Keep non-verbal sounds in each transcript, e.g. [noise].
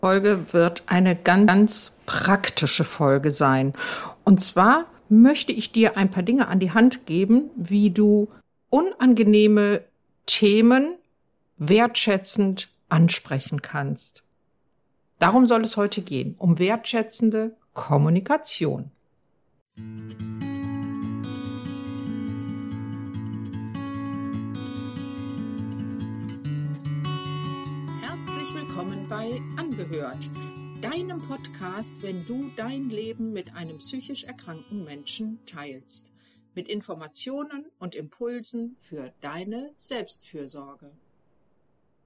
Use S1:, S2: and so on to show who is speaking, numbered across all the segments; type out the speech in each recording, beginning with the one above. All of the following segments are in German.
S1: Folge wird eine ganz, praktische Folge sein. Und zwar möchte ich dir ein paar Dinge an die Hand geben, wie du unangenehme Themen wertschätzend ansprechen kannst. Darum soll es heute gehen, um wertschätzende Kommunikation. Herzlich bei Angehört, deinem Podcast, wenn du dein Leben mit einem psychisch erkrankten Menschen teilst, mit Informationen und Impulsen für deine Selbstfürsorge.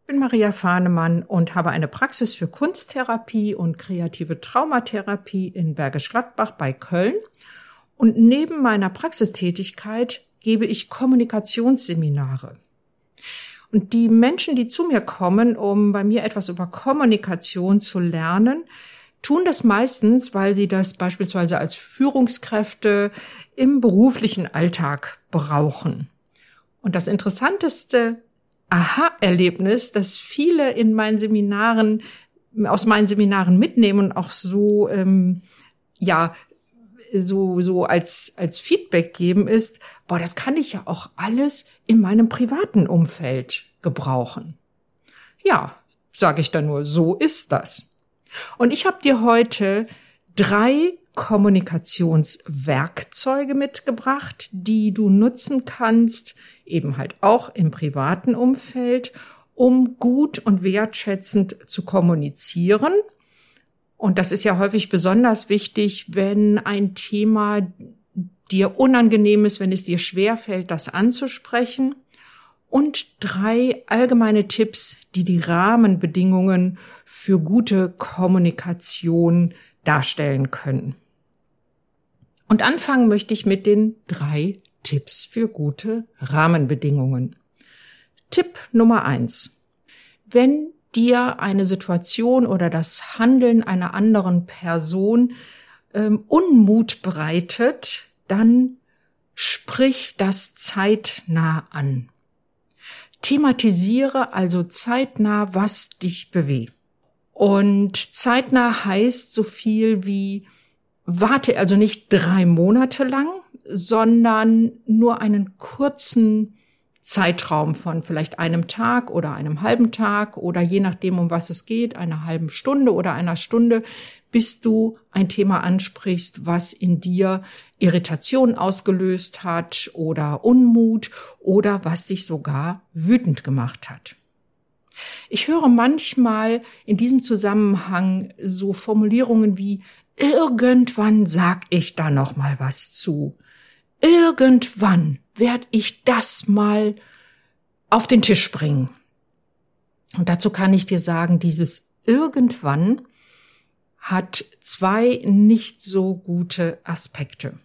S1: Ich bin Maria Fahnemann und habe eine Praxis für Kunsttherapie und kreative Traumatherapie in Bergisch Gladbach bei Köln. Und neben meiner Praxistätigkeit gebe ich Kommunikationsseminare. Und die Menschen, die zu mir kommen, um bei mir etwas über Kommunikation zu lernen, tun das meistens, weil sie das beispielsweise als Führungskräfte im beruflichen Alltag brauchen. Und das Interessanteste Aha-Erlebnis, das viele in meinen Seminaren, aus meinen Seminaren mitnehmen und auch so, ähm, ja, so, so als, als Feedback geben ist, boah, das kann ich ja auch alles in meinem privaten Umfeld gebrauchen. Ja, sage ich dann nur, so ist das. Und ich habe dir heute drei Kommunikationswerkzeuge mitgebracht, die du nutzen kannst, eben halt auch im privaten Umfeld, um gut und wertschätzend zu kommunizieren. Und das ist ja häufig besonders wichtig, wenn ein Thema dir unangenehm ist, wenn es dir schwerfällt, das anzusprechen. Und drei allgemeine Tipps, die die Rahmenbedingungen für gute Kommunikation darstellen können. Und anfangen möchte ich mit den drei Tipps für gute Rahmenbedingungen. Tipp Nummer eins. Wenn dir eine Situation oder das Handeln einer anderen Person ähm, Unmut bereitet, dann sprich das zeitnah an. Thematisiere also zeitnah, was dich bewegt. Und zeitnah heißt so viel wie, warte also nicht drei Monate lang, sondern nur einen kurzen Zeitraum von vielleicht einem Tag oder einem halben Tag oder je nachdem, um was es geht, einer halben Stunde oder einer Stunde, bis du ein Thema ansprichst, was in dir Irritation ausgelöst hat oder Unmut oder was dich sogar wütend gemacht hat. Ich höre manchmal in diesem Zusammenhang so Formulierungen wie irgendwann sag ich da noch mal was zu. Irgendwann werde ich das mal auf den Tisch bringen. Und dazu kann ich dir sagen, dieses irgendwann hat zwei nicht so gute Aspekte.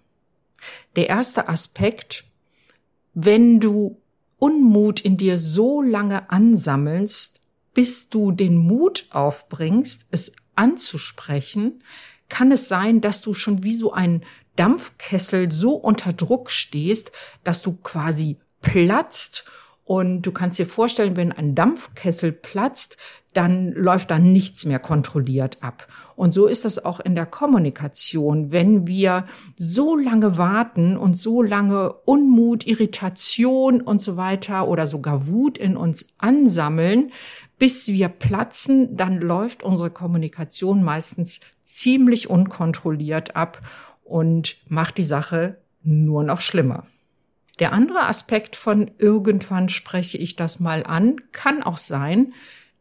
S1: Der erste Aspekt, wenn du Unmut in dir so lange ansammelst, bis du den Mut aufbringst, es anzusprechen, kann es sein, dass du schon wie so ein Dampfkessel so unter Druck stehst, dass du quasi platzt und du kannst dir vorstellen, wenn ein Dampfkessel platzt, dann läuft da nichts mehr kontrolliert ab. Und so ist das auch in der Kommunikation. Wenn wir so lange warten und so lange Unmut, Irritation und so weiter oder sogar Wut in uns ansammeln, bis wir platzen, dann läuft unsere Kommunikation meistens ziemlich unkontrolliert ab und macht die Sache nur noch schlimmer. Der andere Aspekt von irgendwann spreche ich das mal an, kann auch sein,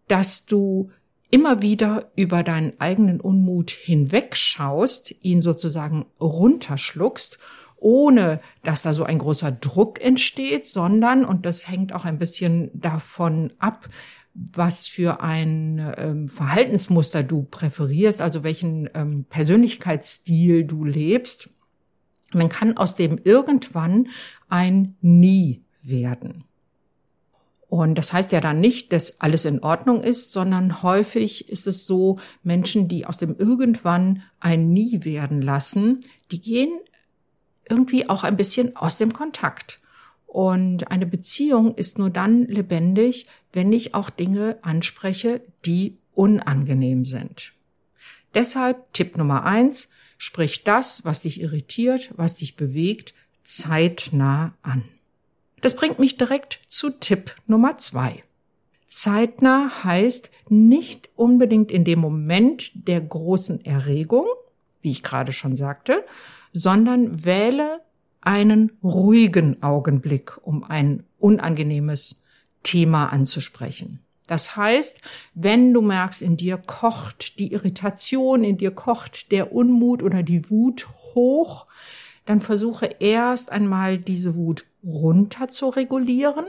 S1: dass du immer wieder über deinen eigenen Unmut hinwegschaust, ihn sozusagen runterschluckst, ohne dass da so ein großer Druck entsteht, sondern, und das hängt auch ein bisschen davon ab, was für ein ähm, Verhaltensmuster du präferierst, also welchen ähm, Persönlichkeitsstil du lebst, dann kann aus dem irgendwann ein Nie werden. Und das heißt ja dann nicht, dass alles in Ordnung ist, sondern häufig ist es so, Menschen, die aus dem irgendwann ein Nie werden lassen, die gehen irgendwie auch ein bisschen aus dem Kontakt. Und eine Beziehung ist nur dann lebendig, wenn ich auch Dinge anspreche, die unangenehm sind. Deshalb Tipp Nummer eins, sprich das, was dich irritiert, was dich bewegt, zeitnah an. Das bringt mich direkt zu Tipp Nummer zwei. Zeitnah heißt nicht unbedingt in dem Moment der großen Erregung, wie ich gerade schon sagte, sondern wähle einen ruhigen Augenblick, um ein unangenehmes Thema anzusprechen. Das heißt, wenn du merkst, in dir kocht die Irritation, in dir kocht der Unmut oder die Wut hoch, dann versuche erst einmal diese Wut runter zu regulieren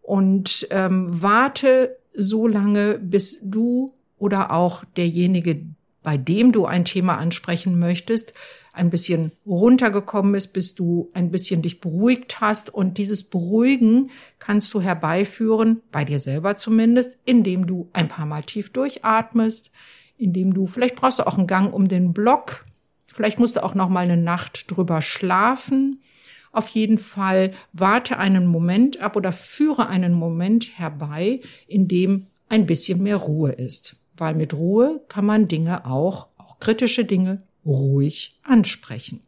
S1: und ähm, warte so lange, bis du oder auch derjenige, bei dem du ein Thema ansprechen möchtest, ein bisschen runtergekommen ist, bis du ein bisschen dich beruhigt hast. Und dieses Beruhigen kannst du herbeiführen, bei dir selber zumindest, indem du ein paar Mal tief durchatmest, indem du, vielleicht brauchst du auch einen Gang um den Block, vielleicht musst du auch noch mal eine Nacht drüber schlafen. Auf jeden Fall warte einen Moment ab oder führe einen Moment herbei, in dem ein bisschen mehr Ruhe ist. Weil mit Ruhe kann man Dinge auch, auch kritische Dinge, ruhig ansprechen.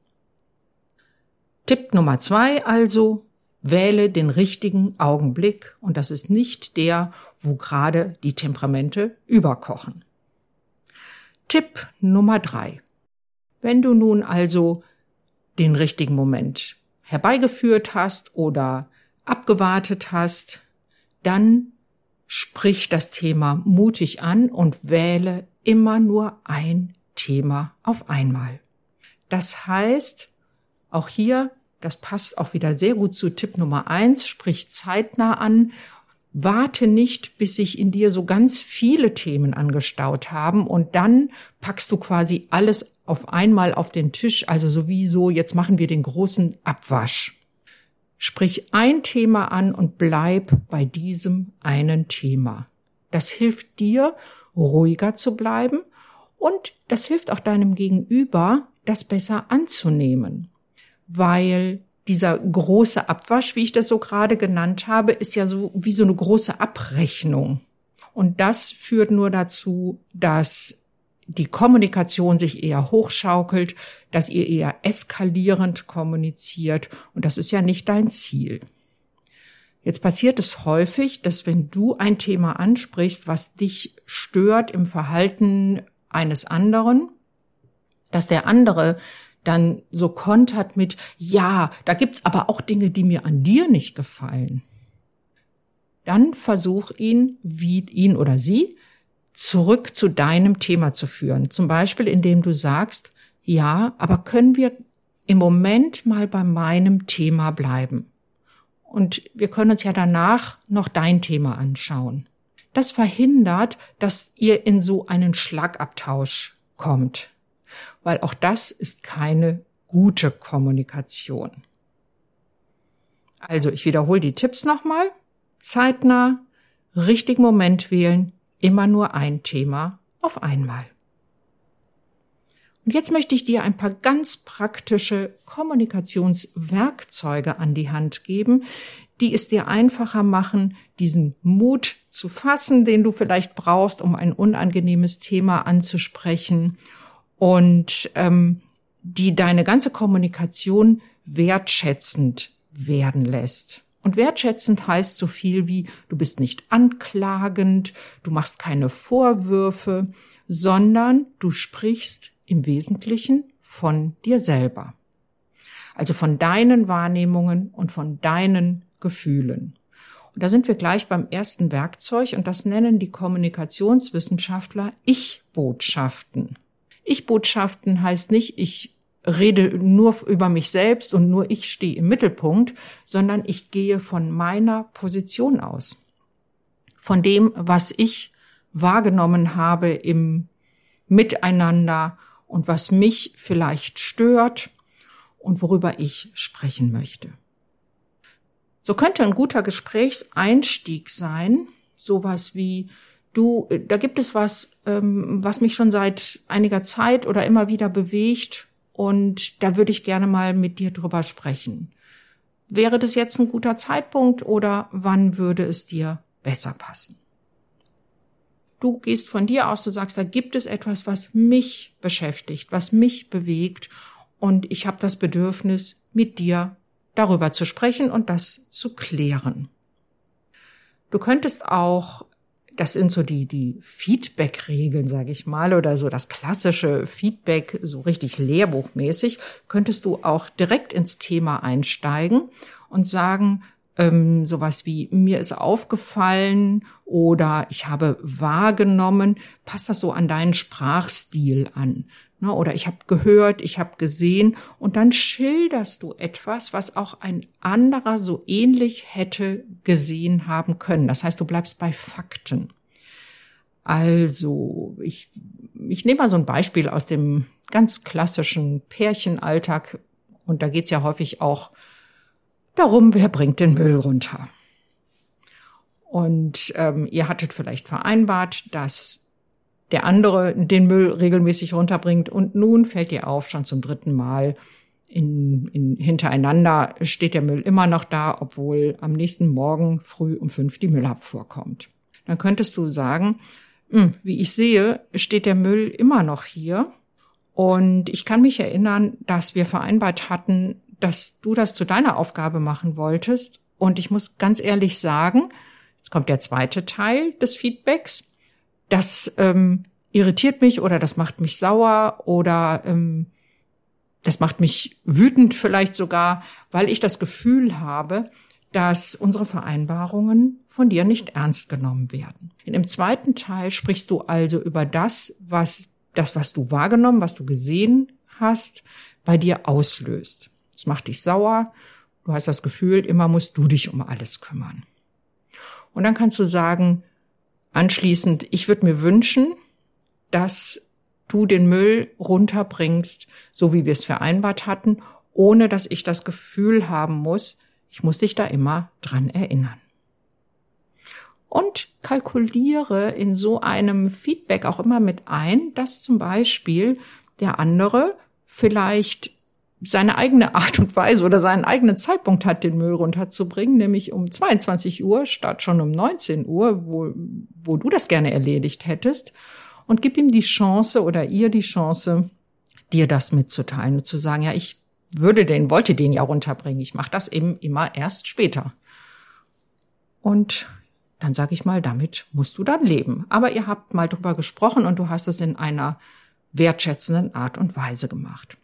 S1: Tipp Nummer zwei also, wähle den richtigen Augenblick und das ist nicht der, wo gerade die Temperamente überkochen. Tipp Nummer drei. Wenn du nun also den richtigen Moment herbeigeführt hast oder abgewartet hast, dann sprich das Thema mutig an und wähle immer nur ein Thema auf einmal. Das heißt, auch hier, das passt auch wieder sehr gut zu Tipp Nummer eins, sprich zeitnah an. Warte nicht, bis sich in dir so ganz viele Themen angestaut haben und dann packst du quasi alles auf einmal auf den Tisch, also sowieso, jetzt machen wir den großen Abwasch. Sprich ein Thema an und bleib bei diesem einen Thema. Das hilft dir, ruhiger zu bleiben und das hilft auch deinem Gegenüber, das besser anzunehmen, weil dieser große Abwasch, wie ich das so gerade genannt habe, ist ja so wie so eine große Abrechnung. Und das führt nur dazu, dass die Kommunikation sich eher hochschaukelt, dass ihr eher eskalierend kommuniziert und das ist ja nicht dein Ziel. Jetzt passiert es häufig, dass wenn du ein Thema ansprichst, was dich stört im Verhalten eines anderen, dass der andere dann so kontert mit, ja, da gibt's aber auch Dinge, die mir an dir nicht gefallen. Dann versuch ihn, wie ihn oder sie zurück zu deinem Thema zu führen. Zum Beispiel, indem du sagst, ja, aber können wir im Moment mal bei meinem Thema bleiben? Und wir können uns ja danach noch dein Thema anschauen. Das verhindert, dass ihr in so einen Schlagabtausch kommt, weil auch das ist keine gute Kommunikation. Also ich wiederhole die Tipps nochmal. Zeitnah, richtigen Moment wählen, immer nur ein Thema auf einmal. Und jetzt möchte ich dir ein paar ganz praktische Kommunikationswerkzeuge an die Hand geben, die es dir einfacher machen, diesen Mut zu fassen, den du vielleicht brauchst, um ein unangenehmes Thema anzusprechen und ähm, die deine ganze Kommunikation wertschätzend werden lässt. Und wertschätzend heißt so viel wie, du bist nicht anklagend, du machst keine Vorwürfe, sondern du sprichst im Wesentlichen von dir selber. Also von deinen Wahrnehmungen und von deinen Gefühlen. Da sind wir gleich beim ersten Werkzeug und das nennen die Kommunikationswissenschaftler Ich-Botschaften. Ich-Botschaften heißt nicht, ich rede nur über mich selbst und nur ich stehe im Mittelpunkt, sondern ich gehe von meiner Position aus. Von dem, was ich wahrgenommen habe im Miteinander und was mich vielleicht stört und worüber ich sprechen möchte. So könnte ein guter Gesprächseinstieg sein, sowas wie du, da gibt es was, ähm, was mich schon seit einiger Zeit oder immer wieder bewegt und da würde ich gerne mal mit dir drüber sprechen. Wäre das jetzt ein guter Zeitpunkt oder wann würde es dir besser passen? Du gehst von dir aus, du sagst, da gibt es etwas, was mich beschäftigt, was mich bewegt und ich habe das Bedürfnis, mit dir darüber zu sprechen und das zu klären. Du könntest auch, das sind so die, die Feedback-Regeln, sage ich mal, oder so das klassische Feedback, so richtig lehrbuchmäßig, könntest du auch direkt ins Thema einsteigen und sagen, ähm, sowas wie mir ist aufgefallen oder ich habe wahrgenommen, passt das so an deinen Sprachstil an? Ne? Oder ich habe gehört, ich habe gesehen und dann schilderst du etwas, was auch ein anderer so ähnlich hätte gesehen haben können. Das heißt, du bleibst bei Fakten. Also, ich, ich nehme mal so ein Beispiel aus dem ganz klassischen Pärchenalltag und da geht's ja häufig auch darum, wer bringt den Müll runter. Und ähm, ihr hattet vielleicht vereinbart, dass der andere den Müll regelmäßig runterbringt und nun fällt dir auf, schon zum dritten Mal in, in, hintereinander steht der Müll immer noch da, obwohl am nächsten Morgen früh um fünf die Müllabfuhr kommt. Dann könntest du sagen, hm, wie ich sehe, steht der Müll immer noch hier. Und ich kann mich erinnern, dass wir vereinbart hatten, dass du das zu deiner Aufgabe machen wolltest. Und ich muss ganz ehrlich sagen, jetzt kommt der zweite Teil des Feedbacks, das ähm, irritiert mich oder das macht mich sauer oder ähm, das macht mich wütend vielleicht sogar, weil ich das Gefühl habe, dass unsere Vereinbarungen von dir nicht ernst genommen werden. In dem zweiten Teil sprichst du also über das, was das, was du wahrgenommen, was du gesehen hast, bei dir auslöst. Es macht dich sauer. Du hast das Gefühl, immer musst du dich um alles kümmern. Und dann kannst du sagen, anschließend, ich würde mir wünschen, dass du den Müll runterbringst, so wie wir es vereinbart hatten, ohne dass ich das Gefühl haben muss, ich muss dich da immer dran erinnern. Und kalkuliere in so einem Feedback auch immer mit ein, dass zum Beispiel der andere vielleicht seine eigene Art und Weise oder seinen eigenen Zeitpunkt hat, den Müll runterzubringen, nämlich um 22 Uhr statt schon um 19 Uhr, wo, wo du das gerne erledigt hättest. Und gib ihm die Chance oder ihr die Chance, dir das mitzuteilen und zu sagen, ja, ich würde den, wollte den ja runterbringen. Ich mache das eben immer erst später. Und dann sage ich mal, damit musst du dann leben. Aber ihr habt mal drüber gesprochen und du hast es in einer wertschätzenden Art und Weise gemacht.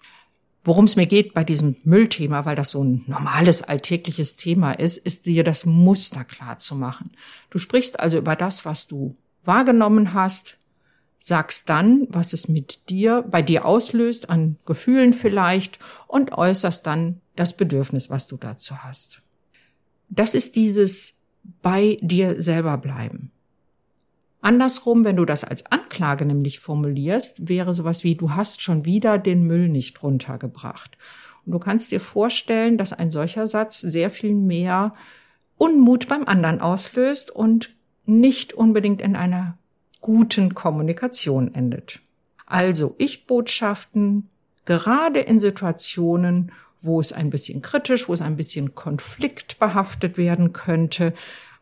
S1: Worum es mir geht bei diesem Müllthema, weil das so ein normales alltägliches Thema ist, ist dir das Muster klar zu machen. Du sprichst also über das, was du wahrgenommen hast, sagst dann, was es mit dir, bei dir auslöst, an Gefühlen vielleicht, und äußerst dann das Bedürfnis, was du dazu hast. Das ist dieses bei dir selber bleiben. Andersrum, wenn du das als Anklage nämlich formulierst, wäre sowas wie, du hast schon wieder den Müll nicht runtergebracht. Und du kannst dir vorstellen, dass ein solcher Satz sehr viel mehr Unmut beim anderen auslöst und nicht unbedingt in einer guten Kommunikation endet. Also Ich-Botschaften, gerade in Situationen, wo es ein bisschen kritisch, wo es ein bisschen konfliktbehaftet werden könnte,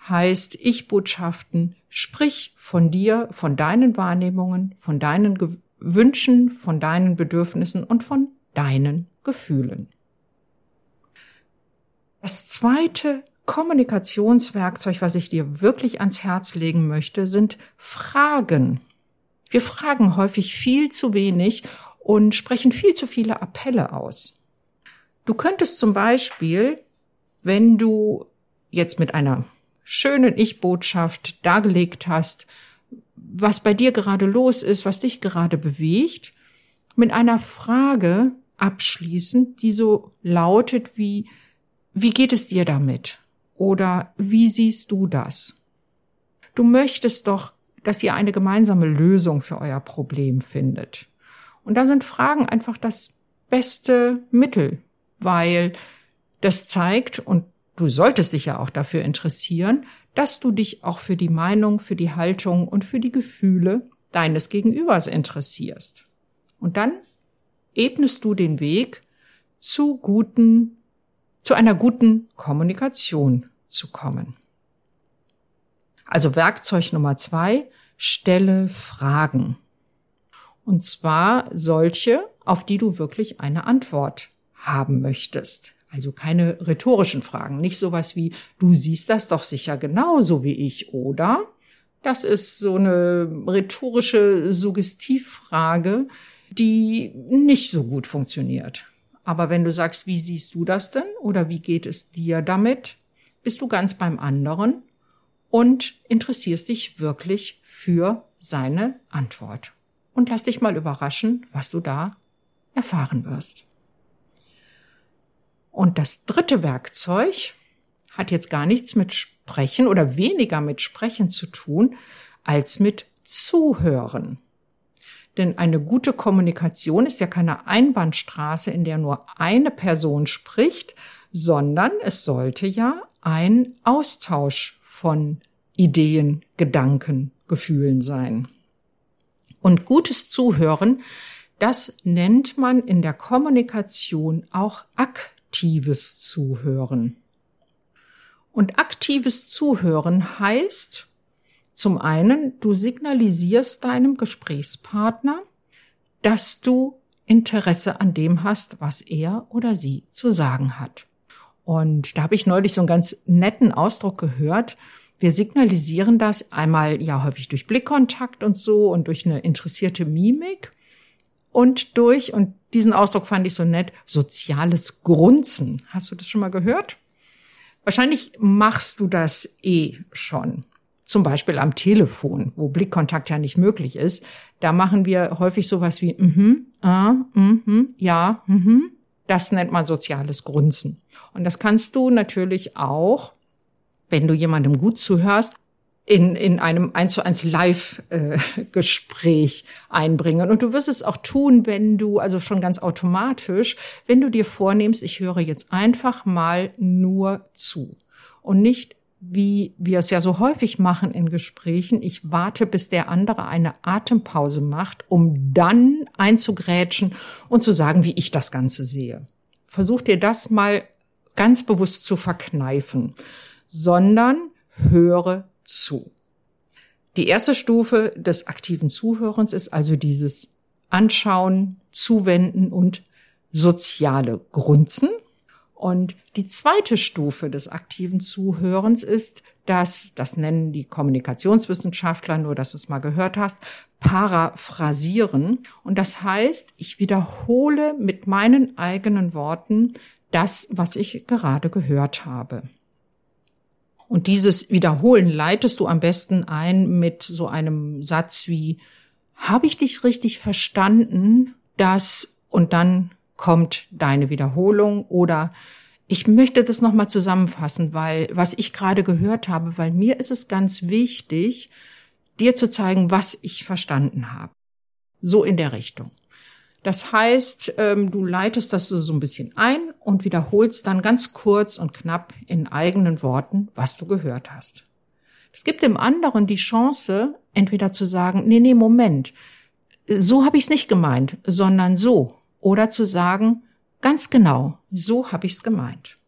S1: heißt Ich-Botschaften, sprich von dir, von deinen Wahrnehmungen, von deinen Ge Wünschen, von deinen Bedürfnissen und von deinen Gefühlen. Das zweite Kommunikationswerkzeug, was ich dir wirklich ans Herz legen möchte, sind Fragen. Wir fragen häufig viel zu wenig und sprechen viel zu viele Appelle aus. Du könntest zum Beispiel, wenn du jetzt mit einer schönen Ich-Botschaft dargelegt hast, was bei dir gerade los ist, was dich gerade bewegt, mit einer Frage abschließen, die so lautet wie, wie geht es dir damit? Oder wie siehst du das? Du möchtest doch, dass ihr eine gemeinsame Lösung für euer Problem findet. Und da sind Fragen einfach das beste Mittel, weil das zeigt, und du solltest dich ja auch dafür interessieren, dass du dich auch für die Meinung, für die Haltung und für die Gefühle deines Gegenübers interessierst. Und dann ebnest du den Weg zu guten, zu einer guten Kommunikation zu kommen. Also Werkzeug Nummer zwei, stelle Fragen. Und zwar solche, auf die du wirklich eine Antwort haben möchtest. Also keine rhetorischen Fragen, nicht sowas wie, du siehst das doch sicher genauso wie ich, oder? Das ist so eine rhetorische Suggestivfrage, die nicht so gut funktioniert. Aber wenn du sagst, wie siehst du das denn oder wie geht es dir damit, bist du ganz beim anderen und interessierst dich wirklich für seine Antwort. Und lass dich mal überraschen, was du da erfahren wirst. Und das dritte Werkzeug hat jetzt gar nichts mit Sprechen oder weniger mit Sprechen zu tun, als mit Zuhören. Denn eine gute Kommunikation ist ja keine Einbahnstraße, in der nur eine Person spricht, sondern es sollte ja ein Austausch von Ideen, Gedanken, Gefühlen sein. Und gutes Zuhören, das nennt man in der Kommunikation auch aktives Zuhören. Und aktives Zuhören heißt, zum einen, du signalisierst deinem Gesprächspartner, dass du Interesse an dem hast, was er oder sie zu sagen hat. Und da habe ich neulich so einen ganz netten Ausdruck gehört. Wir signalisieren das einmal ja häufig durch Blickkontakt und so und durch eine interessierte Mimik und durch, und diesen Ausdruck fand ich so nett, soziales Grunzen. Hast du das schon mal gehört? Wahrscheinlich machst du das eh schon. Zum Beispiel am Telefon, wo Blickkontakt ja nicht möglich ist. Da machen wir häufig sowas wie, mhm, ah, mhm, ja, mhm. Das nennt man soziales Grunzen. Und das kannst du natürlich auch, wenn du jemandem gut zuhörst, in, in einem eins zu eins Live-Gespräch äh, [laughs] einbringen. Und du wirst es auch tun, wenn du, also schon ganz automatisch, wenn du dir vornimmst, ich höre jetzt einfach mal nur zu und nicht wie wir es ja so häufig machen in Gesprächen, ich warte, bis der andere eine Atempause macht, um dann einzugrätschen und zu sagen, wie ich das Ganze sehe. Versuch dir das mal ganz bewusst zu verkneifen, sondern höre zu. Die erste Stufe des aktiven Zuhörens ist also dieses Anschauen, Zuwenden und soziale Grunzen. Und die zweite Stufe des aktiven Zuhörens ist das, das nennen die Kommunikationswissenschaftler, nur dass du es mal gehört hast, paraphrasieren. Und das heißt, ich wiederhole mit meinen eigenen Worten das, was ich gerade gehört habe. Und dieses Wiederholen leitest du am besten ein mit so einem Satz wie, habe ich dich richtig verstanden, dass, und dann kommt deine Wiederholung oder ich möchte das nochmal zusammenfassen, weil was ich gerade gehört habe, weil mir ist es ganz wichtig, dir zu zeigen, was ich verstanden habe. So in der Richtung. Das heißt, ähm, du leitest das so ein bisschen ein und wiederholst dann ganz kurz und knapp in eigenen Worten, was du gehört hast. Es gibt dem anderen die Chance, entweder zu sagen, nee, nee, Moment, so habe ich es nicht gemeint, sondern so. Oder zu sagen, ganz genau, so habe ich es gemeint.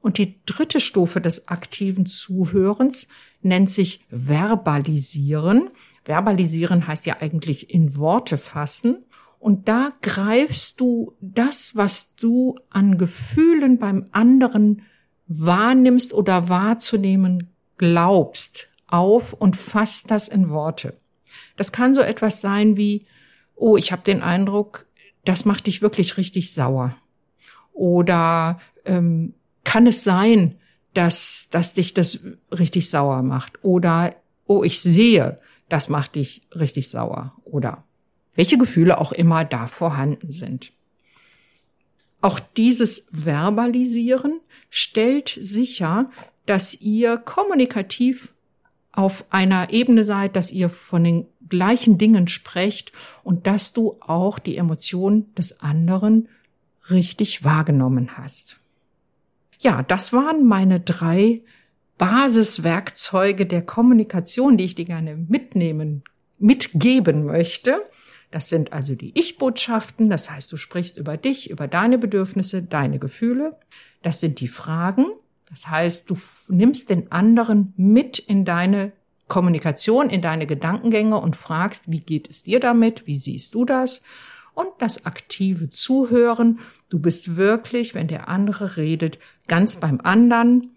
S1: Und die dritte Stufe des aktiven Zuhörens nennt sich Verbalisieren. Verbalisieren heißt ja eigentlich in Worte fassen. Und da greifst du das, was du an Gefühlen beim anderen wahrnimmst oder wahrzunehmen glaubst, auf und fasst das in Worte. Das kann so etwas sein wie, oh, ich habe den Eindruck, das macht dich wirklich richtig sauer. Oder ähm, kann es sein, dass, dass dich das richtig sauer macht? Oder, oh, ich sehe, das macht dich richtig sauer. Oder welche Gefühle auch immer da vorhanden sind. Auch dieses Verbalisieren stellt sicher, dass ihr kommunikativ auf einer Ebene seid, dass ihr von den gleichen Dingen sprecht und dass du auch die Emotionen des anderen richtig wahrgenommen hast. Ja, das waren meine drei Basiswerkzeuge der Kommunikation, die ich dir gerne mitnehmen, mitgeben möchte. Das sind also die Ich-Botschaften, das heißt, du sprichst über dich, über deine Bedürfnisse, deine Gefühle. Das sind die Fragen, das heißt, du nimmst den anderen mit in deine Kommunikation in deine Gedankengänge und fragst, wie geht es dir damit? Wie siehst du das? Und das aktive Zuhören. Du bist wirklich, wenn der andere redet, ganz beim anderen,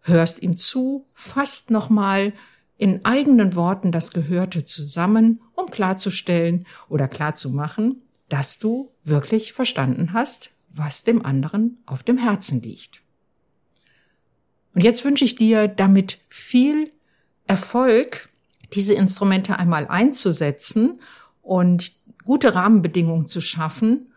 S1: hörst ihm zu, fasst nochmal in eigenen Worten das Gehörte zusammen, um klarzustellen oder klarzumachen, dass du wirklich verstanden hast, was dem anderen auf dem Herzen liegt. Und jetzt wünsche ich dir damit viel Erfolg, diese Instrumente einmal einzusetzen und gute Rahmenbedingungen zu schaffen.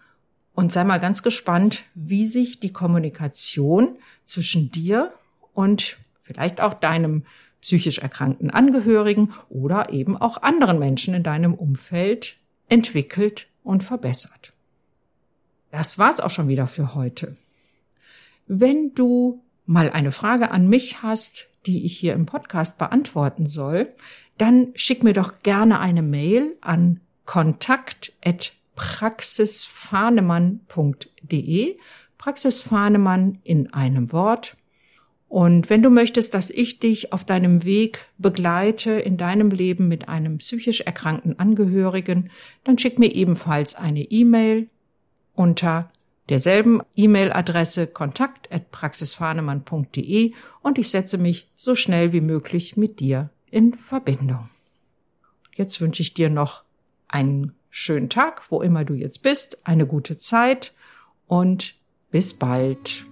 S1: Und sei mal ganz gespannt, wie sich die Kommunikation zwischen dir und vielleicht auch deinem psychisch erkrankten Angehörigen oder eben auch anderen Menschen in deinem Umfeld entwickelt und verbessert. Das war's auch schon wieder für heute. Wenn du mal eine Frage an mich hast, die ich hier im Podcast beantworten soll, dann schick mir doch gerne eine Mail an kontakt.praxisfahnemann.de. Praxisfahnemann in einem Wort. Und wenn du möchtest, dass ich dich auf deinem Weg begleite in deinem Leben mit einem psychisch erkrankten Angehörigen, dann schick mir ebenfalls eine E-Mail unter derselben E-Mail-Adresse kontakt.praxisfahnemann.de und ich setze mich so schnell wie möglich mit dir in Verbindung. Jetzt wünsche ich dir noch einen schönen Tag, wo immer du jetzt bist, eine gute Zeit und bis bald.